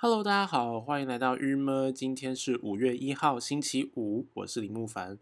Hello，大家好，欢迎来到日么。今天是五月一号，星期五，我是李木凡。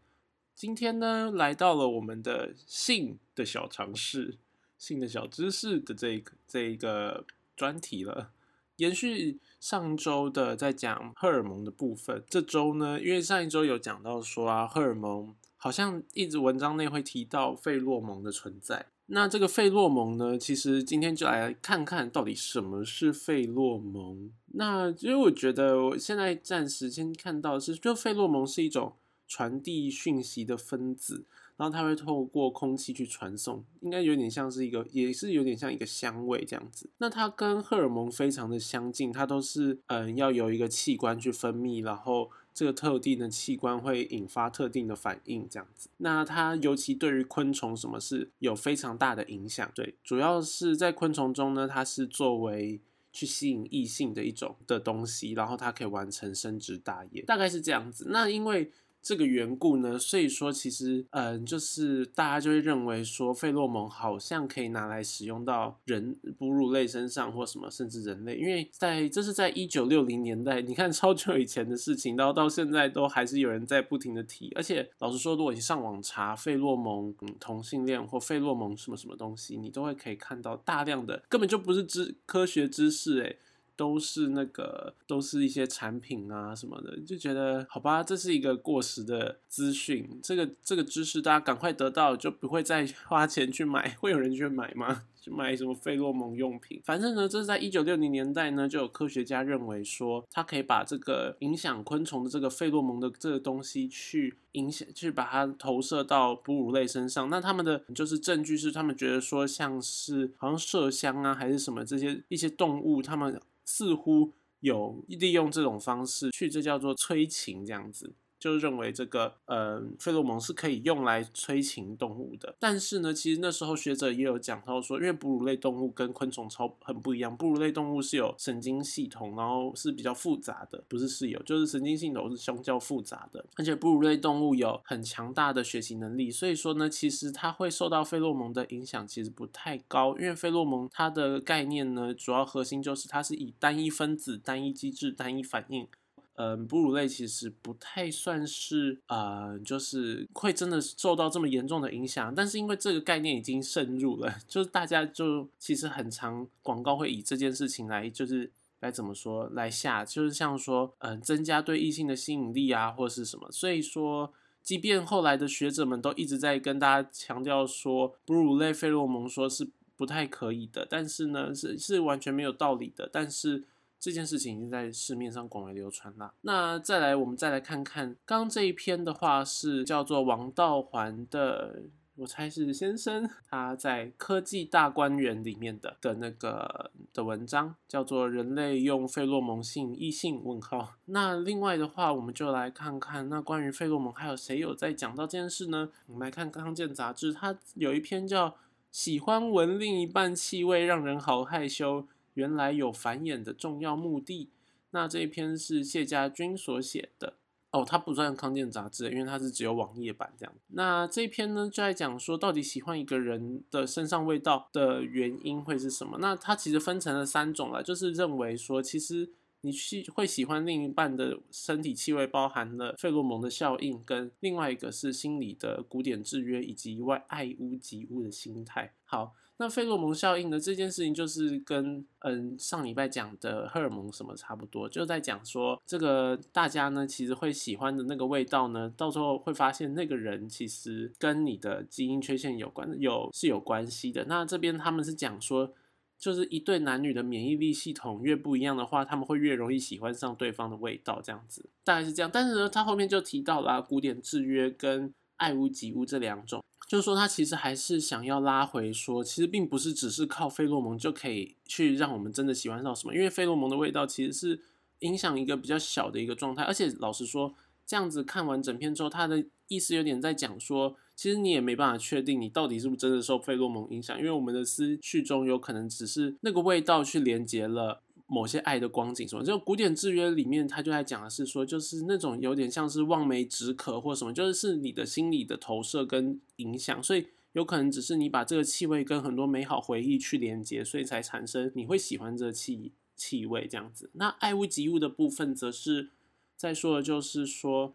今天呢，来到了我们的性的小常识、性的小知识的这个这一个专题了。延续上周的在讲荷尔蒙的部分，这周呢，因为上一周有讲到说啊，荷尔蒙好像一直文章内会提到费洛蒙的存在。那这个费洛蒙呢，其实今天就来看看到底什么是费洛蒙。那因为我觉得我现在暂时先看到是，就费洛蒙是一种传递讯息的分子，然后它会透过空气去传送，应该有点像是一个，也是有点像一个香味这样子。那它跟荷尔蒙非常的相近，它都是嗯要有一个器官去分泌，然后。这个特定的器官会引发特定的反应，这样子。那它尤其对于昆虫什么是有非常大的影响。对，主要是在昆虫中呢，它是作为去吸引异性的一种的东西，然后它可以完成生殖大业，大概是这样子。那因为。这个缘故呢，所以说其实，嗯，就是大家就会认为说，费洛蒙好像可以拿来使用到人哺乳类身上或什么，甚至人类，因为在这是在一九六零年代，你看超久以前的事情，然后到现在都还是有人在不停的提。而且老实说，如果你上网查费洛蒙、嗯同性恋或费洛蒙什么什么东西，你都会可以看到大量的根本就不是知科学知识，诶。都是那个，都是一些产品啊什么的，就觉得好吧，这是一个过时的资讯，这个这个知识大家赶快得到，就不会再花钱去买，会有人去买吗？去买什么费洛蒙用品？反正呢，这是在一九六零年代呢，就有科学家认为说，他可以把这个影响昆虫的这个费洛蒙的这个东西去影响，去把它投射到哺乳类身上。那他们的就是证据是，他们觉得说，像是好像麝香啊，还是什么这些一些动物，他们。似乎有利用这种方式去，这叫做催情这样子。就认为这个呃费洛蒙是可以用来催情动物的，但是呢，其实那时候学者也有讲到说，因为哺乳类动物跟昆虫超很不一样，哺乳类动物是有神经系统，然后是比较复杂的，不是是有，就是神经系统是相较复杂的，而且哺乳类动物有很强大的学习能力，所以说呢，其实它会受到费洛蒙的影响其实不太高，因为费洛蒙它的概念呢，主要核心就是它是以单一分子、单一机制、单一反应。嗯，哺乳类其实不太算是啊，就是会真的受到这么严重的影响。但是因为这个概念已经渗入了，就是大家就其实很常广告会以这件事情来，就是来怎么说来下，就是像说嗯，增加对异性的吸引力啊，或是什么。所以说，即便后来的学者们都一直在跟大家强调说，哺乳类费洛蒙说是不太可以的，但是呢，是是完全没有道理的。但是。这件事情已经在市面上广为流传了。那再来，我们再来看看，刚刚这一篇的话是叫做王道环的，我猜是先生，他在科技大观园里面的的那个的文章，叫做《人类用费洛蒙性异性？问号。那另外的话，我们就来看看，那关于费洛蒙还有谁有在讲到这件事呢？我们来看《康健》杂志，它有一篇叫《喜欢闻另一半气味让人好害羞》。原来有繁衍的重要目的。那这一篇是谢家军所写的哦，它不算康健杂志，因为它是只有网页版这样。那这一篇呢，就在讲说到底喜欢一个人的身上味道的原因会是什么？那它其实分成了三种了，就是认为说，其实你去会喜欢另一半的身体气味，包含了费洛蒙的效应，跟另外一个是心理的古典制约，以及外爱屋及乌的心态。好。那费洛蒙效应呢？这件事情就是跟嗯上礼拜讲的荷尔蒙什么差不多，就在讲说这个大家呢其实会喜欢的那个味道呢，到时候会发现那个人其实跟你的基因缺陷有关，有是有关系的。那这边他们是讲说，就是一对男女的免疫力系统越不一样的话，他们会越容易喜欢上对方的味道，这样子大概是这样。但是呢，他后面就提到了古典制约跟爱屋及乌这两种。就是说，他其实还是想要拉回说，其实并不是只是靠费洛蒙就可以去让我们真的喜欢上什么，因为费洛蒙的味道其实是影响一个比较小的一个状态。而且老实说，这样子看完整篇之后，他的意思有点在讲说，其实你也没办法确定你到底是不是真的受费洛蒙影响，因为我们的思绪中有可能只是那个味道去连接了。某些爱的光景什么，就古典制约里面，他就在讲的是说，就是那种有点像是望梅止渴或什么，就是你的心理的投射跟影响，所以有可能只是你把这个气味跟很多美好回忆去连接，所以才产生你会喜欢这气气味这样子。那爱屋及乌的部分，则是在说的就是说，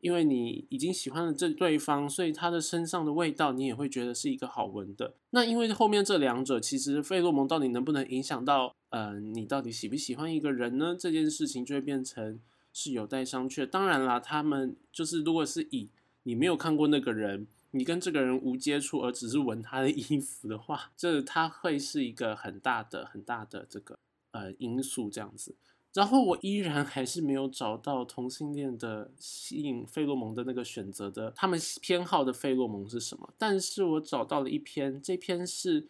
因为你已经喜欢了这对方，所以他的身上的味道你也会觉得是一个好闻的。那因为后面这两者，其实费洛蒙到底能不能影响到，呃，你到底喜不喜欢一个人呢？这件事情就会变成是有待商榷。当然啦，他们就是如果是以你没有看过那个人。你跟这个人无接触，而只是闻他的衣服的话，这他会是一个很大的、很大的这个呃因素这样子。然后我依然还是没有找到同性恋的吸引费洛蒙的那个选择的，他们偏好的费洛蒙是什么？但是我找到了一篇，这篇是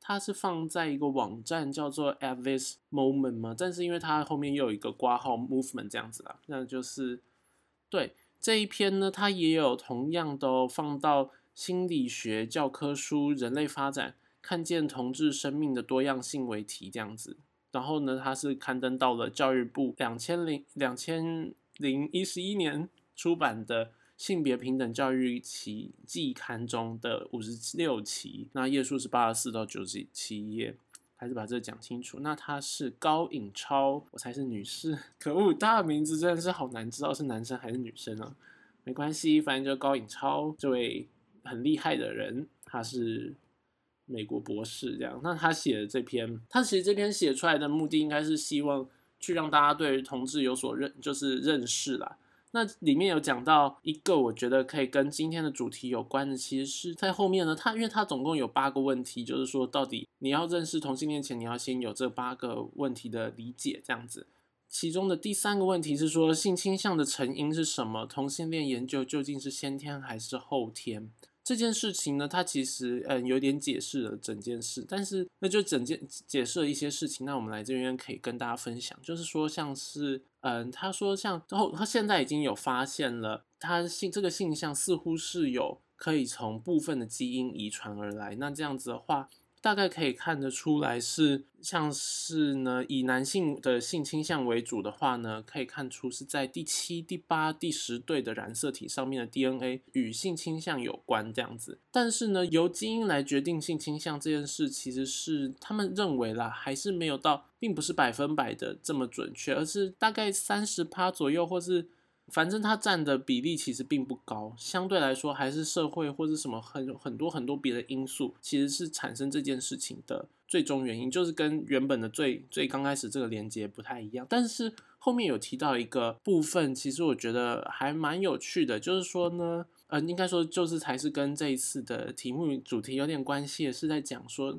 它是放在一个网站叫做 At This Moment 嘛，但是因为它后面又有一个挂号 Movement 这样子啦，那就是对。这一篇呢，它也有同样的放到心理学教科书《人类发展：看见同志生命的多样性》为题这样子。然后呢，它是刊登到了教育部两千零两千零一十一年出版的《性别平等教育期季刊》中的五十六期，那页数是八十四到九十七页。还是把这讲清楚。那她是高颖超，我才是女士。可恶，她的名字真的是好难知道是男生还是女生啊。没关系，反正就高颖超这位很厉害的人，他是美国博士这样。那他写的这篇，他其实这篇写出来的目的应该是希望去让大家对同志有所认，就是认识啦。那里面有讲到一个，我觉得可以跟今天的主题有关的，其实是在后面呢。他因为他总共有八个问题，就是说到底你要认识同性恋前，你要先有这八个问题的理解，这样子。其中的第三个问题是说性倾向的成因是什么？同性恋研究究竟是先天还是后天？这件事情呢，它其实嗯有点解释了整件事，但是那就整件解释了一些事情。那我们来这边可以跟大家分享，就是说像是。嗯，他说像，之后他现在已经有发现了，他性这个性向似乎是有可以从部分的基因遗传而来。那这样子的话。大概可以看得出来，是像是呢，以男性的性倾向为主的话呢，可以看出是在第七、第八、第十对的染色体上面的 DNA 与性倾向有关这样子。但是呢，由基因来决定性倾向这件事，其实是他们认为啦，还是没有到，并不是百分百的这么准确，而是大概三十趴左右，或是。反正它占的比例其实并不高，相对来说还是社会或者什么很很多很多别的因素，其实是产生这件事情的最终原因，就是跟原本的最最刚开始这个连接不太一样。但是后面有提到一个部分，其实我觉得还蛮有趣的，就是说呢，呃，应该说就是才是跟这一次的题目主题有点关系，是在讲说，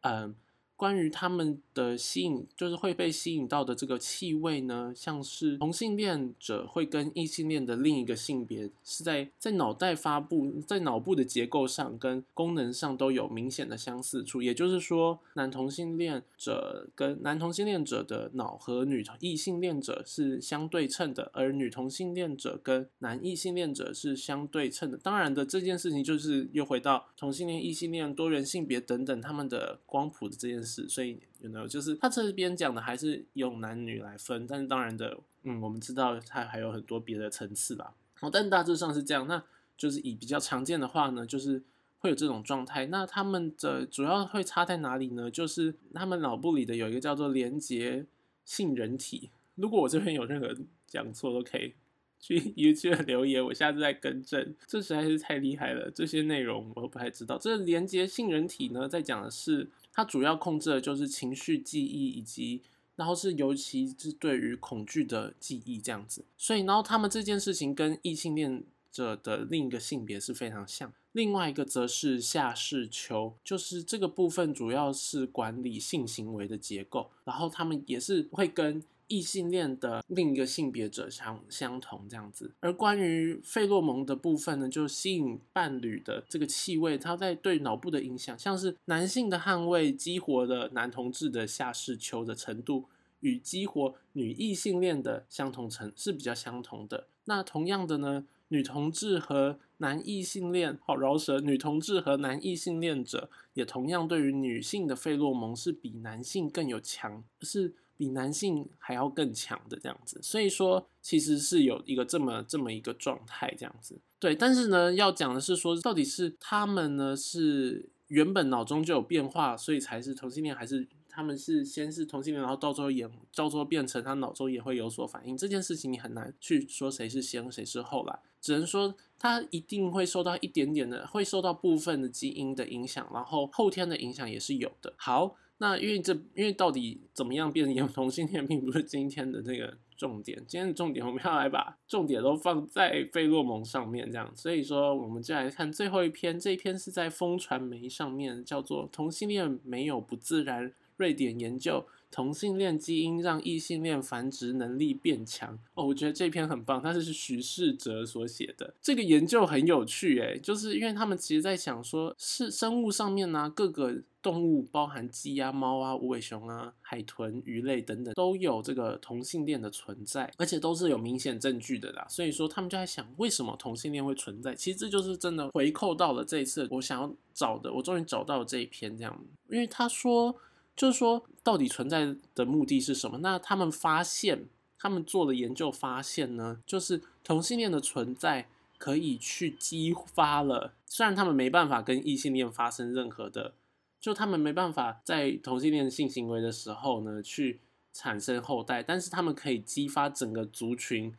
嗯。关于他们的吸引，就是会被吸引到的这个气味呢，像是同性恋者会跟异性恋的另一个性别是在在脑袋发布，在脑部的结构上跟功能上都有明显的相似处。也就是说，男同性恋者跟男同性恋者的脑和女同异性恋者是相对称的，而女同性恋者跟男异性恋者是相对称的。当然的，这件事情就是又回到同性恋、异性恋、多元性别等等他们的光谱的这件事。所以有没有就是他这边讲的还是用男女来分，但是当然的，嗯，我们知道它还有很多别的层次吧。哦，但大致上是这样。那就是以比较常见的话呢，就是会有这种状态。那他们的主要会差在哪里呢？就是他们脑部里的有一个叫做连接性人体。如果我这边有任何讲错，都可以去 YouTube 留言，我下次再更正。这实在是太厉害了，这些内容我不太知道。这连接性人体呢，在讲的是。它主要控制的就是情绪记忆，以及然后是尤其是对于恐惧的记忆这样子。所以，然后他们这件事情跟异性恋者的另一个性别是非常像。另外一个则是下视丘，就是这个部分主要是管理性行为的结构，然后他们也是会跟。异性恋的另一个性别者相相同这样子，而关于费洛蒙的部分呢，就吸引伴侣的这个气味，它在对脑部的影响，像是男性的汗味激活了男同志的下视丘的程度，与激活女异性恋的相同程是比较相同的。那同样的呢，女同志和男异性恋，好饶舌，女同志和男异性恋者也同样对于女性的费洛蒙是比男性更有强是。比男性还要更强的这样子，所以说其实是有一个这么这么一个状态这样子。对，但是呢，要讲的是说，到底是他们呢是原本脑中就有变化，所以才是同性恋，还是他们是先是同性恋，然后到最后也到最后变成他脑中也会有所反应，这件事情你很难去说谁是先谁是后啦，只能说他一定会受到一点点的，会受到部分的基因的影响，然后后天的影响也是有的。好。那因为这，因为到底怎么样变成同性恋，并不是今天的那个重点。今天的重点，我们要来把重点都放在费洛蒙上面，这样。所以说，我们就来看最后一篇，这一篇是在疯传媒上面，叫做《同性恋没有不自然》，瑞典研究。同性恋基因让异性恋繁殖能力变强哦，我觉得这篇很棒，它是徐世哲所写的。这个研究很有趣，诶，就是因为他们其实在想说，是生物上面呢，各个动物，包含鸡啊、猫啊、无尾熊啊、海豚、鱼类等等，都有这个同性恋的存在，而且都是有明显证据的啦。所以说，他们就在想，为什么同性恋会存在？其实这就是真的回扣到了这一次我想要找的，我终于找到了这一篇这样，因为他说。就是说，到底存在的目的是什么？那他们发现，他们做的研究发现呢，就是同性恋的存在可以去激发了。虽然他们没办法跟异性恋发生任何的，就他们没办法在同性恋性行为的时候呢去产生后代，但是他们可以激发整个族群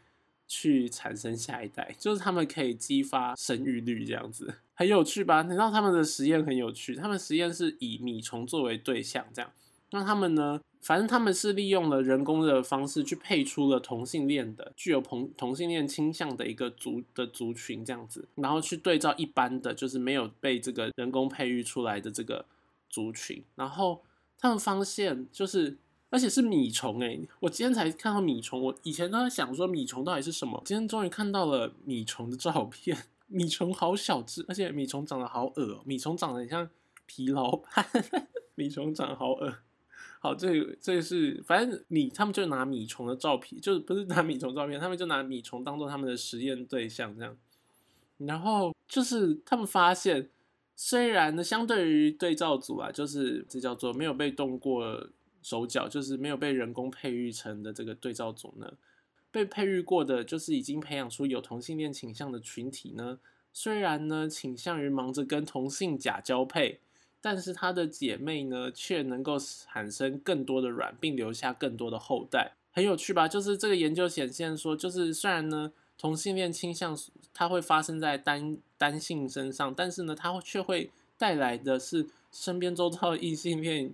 去产生下一代，就是他们可以激发生育率这样子。很有趣吧？你知道他们的实验很有趣，他们实验是以米虫作为对象，这样。那他们呢？反正他们是利用了人工的方式去配出了同性恋的、具有同同性恋倾向的一个族的族群，这样子，然后去对照一般的就是没有被这个人工培育出来的这个族群，然后他们发现就是，而且是米虫诶，我今天才看到米虫，我以前都在想说米虫到底是什么，今天终于看到了米虫的照片。米虫好小只，而且米虫长得好恶米虫长得很像疲劳派，米虫长得好恶好，这这是反正米他们就拿米虫的照片，就是不是拿米虫照片，他们就拿米虫当做他们的实验对象这样。然后就是他们发现，虽然呢，相对于对照组啊，就是这叫做没有被动过手脚，就是没有被人工培育成的这个对照组呢。被培育过的，就是已经培养出有同性恋倾向的群体呢。虽然呢倾向于忙着跟同性假交配，但是他的姐妹呢却能够产生更多的卵，并留下更多的后代。很有趣吧？就是这个研究显现说，就是虽然呢同性恋倾向它会发生在单单性身上，但是呢它却会带来的是身边周遭的异性恋。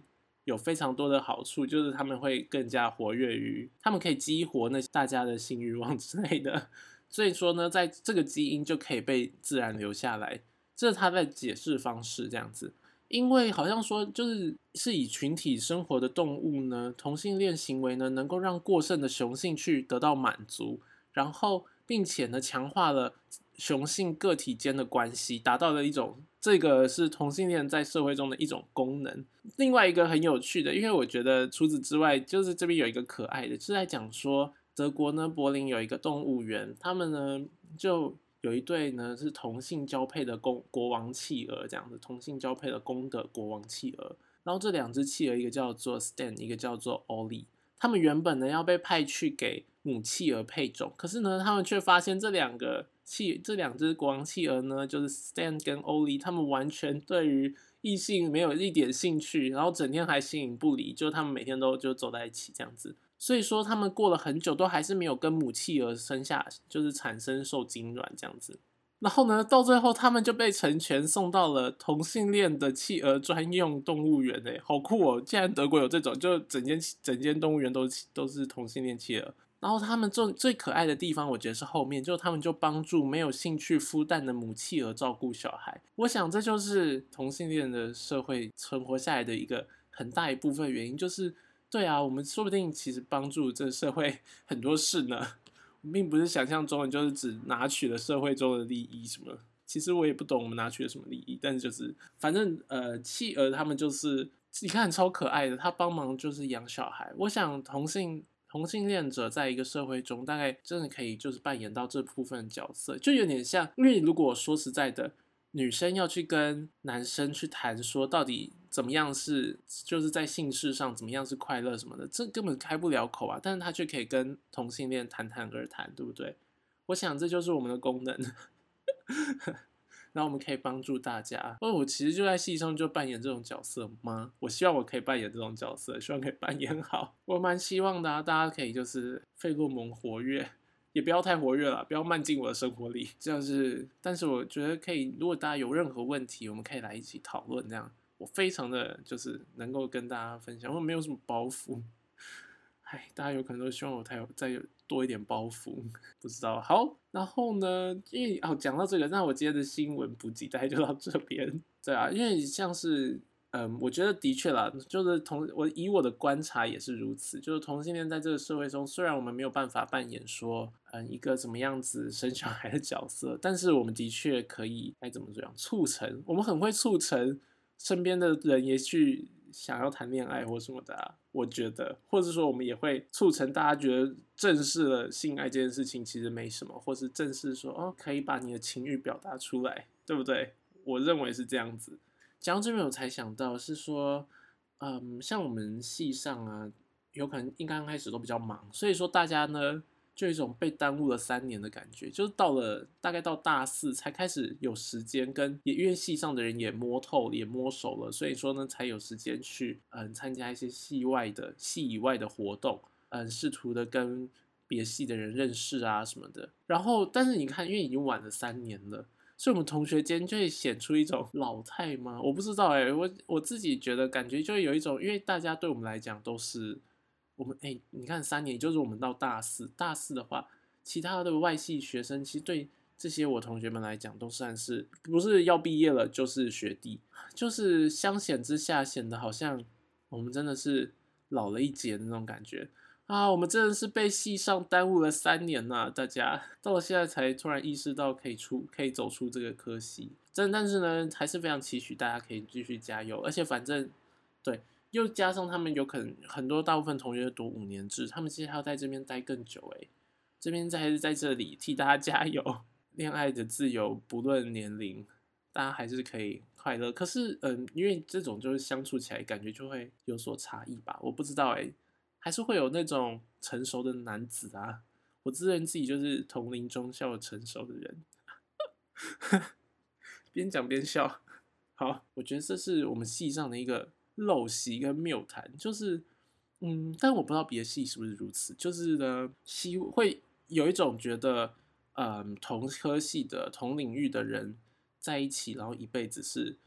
有非常多的好处，就是他们会更加活跃于，他们可以激活那大家的性欲望 之类的。所以说呢，在这个基因就可以被自然留下来，这是他的解释方式这样子。因为好像说，就是是以群体生活的动物呢，同性恋行为呢，能够让过剩的雄性去得到满足，然后并且呢，强化了。雄性个体间的关系达到了一种，这个是同性恋在社会中的一种功能。另外一个很有趣的，因为我觉得除此之外，就是这边有一个可爱的，是在讲说德国呢，柏林有一个动物园，他们呢就有一对呢是同性交配的公国王企鹅，这样子同性交配的公的国王企鹅。然后这两只企鹅，一个叫做 Stan，一个叫做 Ollie，他们原本呢要被派去给母企鹅配种，可是呢他们却发现这两个。企这两只国王企鹅呢，就是 Stan 跟 Oli，他们完全对于异性没有一点兴趣，然后整天还形影不离，就他们每天都就走在一起这样子。所以说他们过了很久都还是没有跟母企鹅生下，就是产生受精卵这样子。然后呢，到最后他们就被成全送到了同性恋的企鹅专用动物园诶，好酷哦！竟然德国有这种，就整间整间动物园都都是同性恋企鹅。然后他们最最可爱的地方，我觉得是后面，就他们就帮助没有兴趣孵蛋的母企鹅照顾小孩。我想这就是同性恋的社会存活下来的一个很大一部分原因，就是对啊，我们说不定其实帮助这社会很多事呢，并不是想象中的，就是只拿取了社会中的利益什么。其实我也不懂我们拿取了什么利益，但是就是反正呃，企鹅他们就是你看超可爱的，他帮忙就是养小孩。我想同性。同性恋者在一个社会中，大概真的可以就是扮演到这部分角色，就有点像，因为如果说实在的，女生要去跟男生去谈说到底怎么样是，就是在性事上怎么样是快乐什么的，这根本开不了口啊，但是他却可以跟同性恋谈谈而谈，对不对？我想这就是我们的功能。然后我们可以帮助大家。哦，我其实就在戏上就扮演这种角色吗？我希望我可以扮演这种角色，希望可以扮演好。我蛮希望的，大家可以就是费洛蒙活跃，也不要太活跃了，不要漫进我的生活里。这样是，但是我觉得可以，如果大家有任何问题，我们可以来一起讨论。这样，我非常的就是能够跟大家分享，我没有什么包袱。唉，大家有可能都希望我太有再有多一点包袱，不知道。好，然后呢，因为哦讲到这个，那我今天的新闻补给大概就到这边。对啊，因为像是嗯，我觉得的确啦，就是同我以我的观察也是如此，就是同性恋在这个社会中，虽然我们没有办法扮演说嗯一个怎么样子生小孩的角色，但是我们的确可以该怎么怎样促成，我们很会促成身边的人也去。想要谈恋爱或什么的，我觉得，或者说我们也会促成大家觉得正视了性爱这件事情其实没什么，或是正视说哦可以把你的情欲表达出来，对不对？我认为是这样子。讲到这边我才想到是说，嗯，像我们系上啊，有可能一刚开始都比较忙，所以说大家呢。就一种被耽误了三年的感觉，就是到了大概到大四才开始有时间跟也因为系上的人也摸透也摸熟了，所以说呢才有时间去嗯参加一些系外的系以外的活动，嗯试图的跟别系的人认识啊什么的。然后但是你看，因为已经晚了三年了，所以我们同学间就会显出一种老态吗？我不知道哎，我我自己觉得感觉就有一种，因为大家对我们来讲都是。我们哎，你看三年，就是我们到大四。大四的话，其他的外系学生其实对这些我同学们来讲，都算是不是要毕业了，就是学弟，就是相显之下显得好像我们真的是老了一截的那种感觉啊！我们真的是被系上耽误了三年呐，大家到了现在才突然意识到可以出，可以走出这个科系。真但是呢，还是非常期许大家可以继续加油，而且反正。又加上他们有可能很多大部分同学读五年制，他们其实还要在这边待更久诶，这边在还是在这里替大家加油，恋爱的自由不论年龄，大家还是可以快乐。可是嗯，因为这种就是相处起来感觉就会有所差异吧，我不知道诶，还是会有那种成熟的男子啊，我自认自己就是同龄中较成熟的人，边讲边笑。好，我觉得这是我们系上的一个。陋习跟谬谈，就是，嗯，但我不知道别的系是不是如此，就是呢，系会有一种觉得，嗯，同科系的同领域的人在一起，然后一辈子是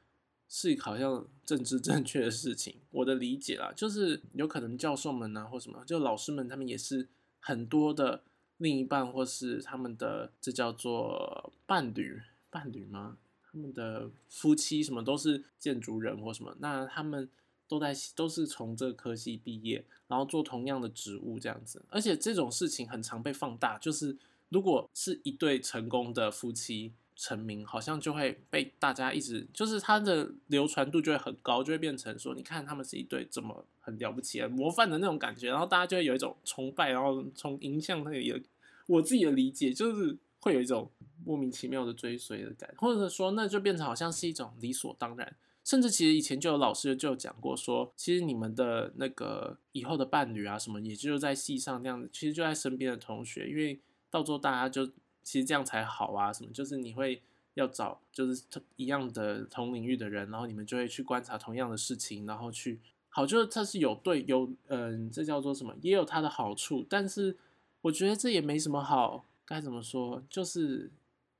是好像政治 正确的事情。我的理解啦，就是有可能教授们啊或什么，就老师们他们也是很多的另一半或是他们的这叫做伴侣伴侣吗？他们的夫妻什么都是建筑人或什么，那他们。都在都是从这个科系毕业，然后做同样的职务这样子，而且这种事情很常被放大。就是如果是一对成功的夫妻成名，好像就会被大家一直就是他的流传度就会很高，就会变成说，你看他们是一对怎么很了不起的模范的那种感觉，然后大家就会有一种崇拜，然后从影像那里，我自己的理解就是会有一种莫名其妙的追随的感觉，或者说那就变成好像是一种理所当然。甚至其实以前就有老师就有讲过，说其实你们的那个以后的伴侣啊什么，也就在戏上那样子，其实就在身边的同学，因为到时候大家就其实这样才好啊，什么就是你会要找就是一样的同领域的人，然后你们就会去观察同样的事情，然后去好，就是它是有对有嗯，这叫做什么，也有它的好处，但是我觉得这也没什么好，该怎么说，就是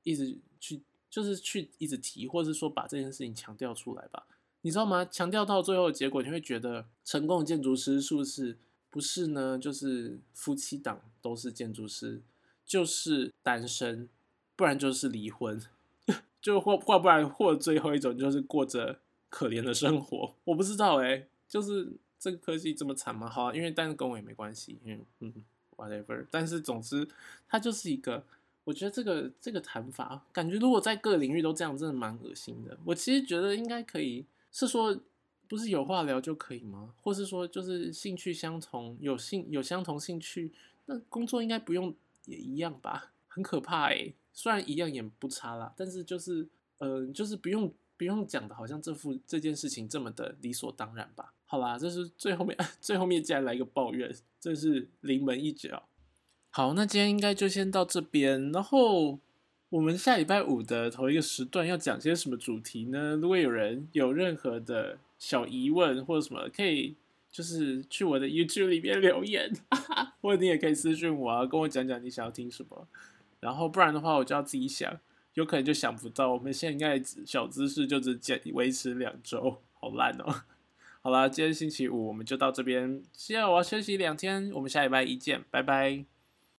一直去。就是去一直提，或者是说把这件事情强调出来吧，你知道吗？强调到最后的结果，你会觉得成功的建筑师是不是不是呢？就是夫妻档都是建筑师，就是单身，不然就是离婚，就或或不然或最后一种就是过着可怜的生活。我不知道哎，就是这个科技这么惨吗？好，因为但是跟我也没关系，因为嗯，whatever。但是总之，它就是一个。我觉得这个这个谈法，感觉如果在各个领域都这样，真的蛮恶心的。我其实觉得应该可以，是说不是有话聊就可以吗？或是说就是兴趣相同，有兴有相同兴趣，那工作应该不用也一样吧？很可怕诶，虽然一样也不差啦，但是就是呃，就是不用不用讲的，好像这副这件事情这么的理所当然吧？好啦，这是最后面 最后面竟然来一个抱怨，这是临门一脚。好，那今天应该就先到这边。然后我们下礼拜五的头一个时段要讲些什么主题呢？如果有人有任何的小疑问或者什么，可以就是去我的 YouTube 里面留言，或者你也可以私信我啊，跟我讲讲你想要听什么。然后不然的话，我就要自己想，有可能就想不到。我们现在小姿势就只坚维持两周，好烂哦。好啦，今天星期五我们就到这边，现在我要休息两天，我们下礼拜一见，拜拜。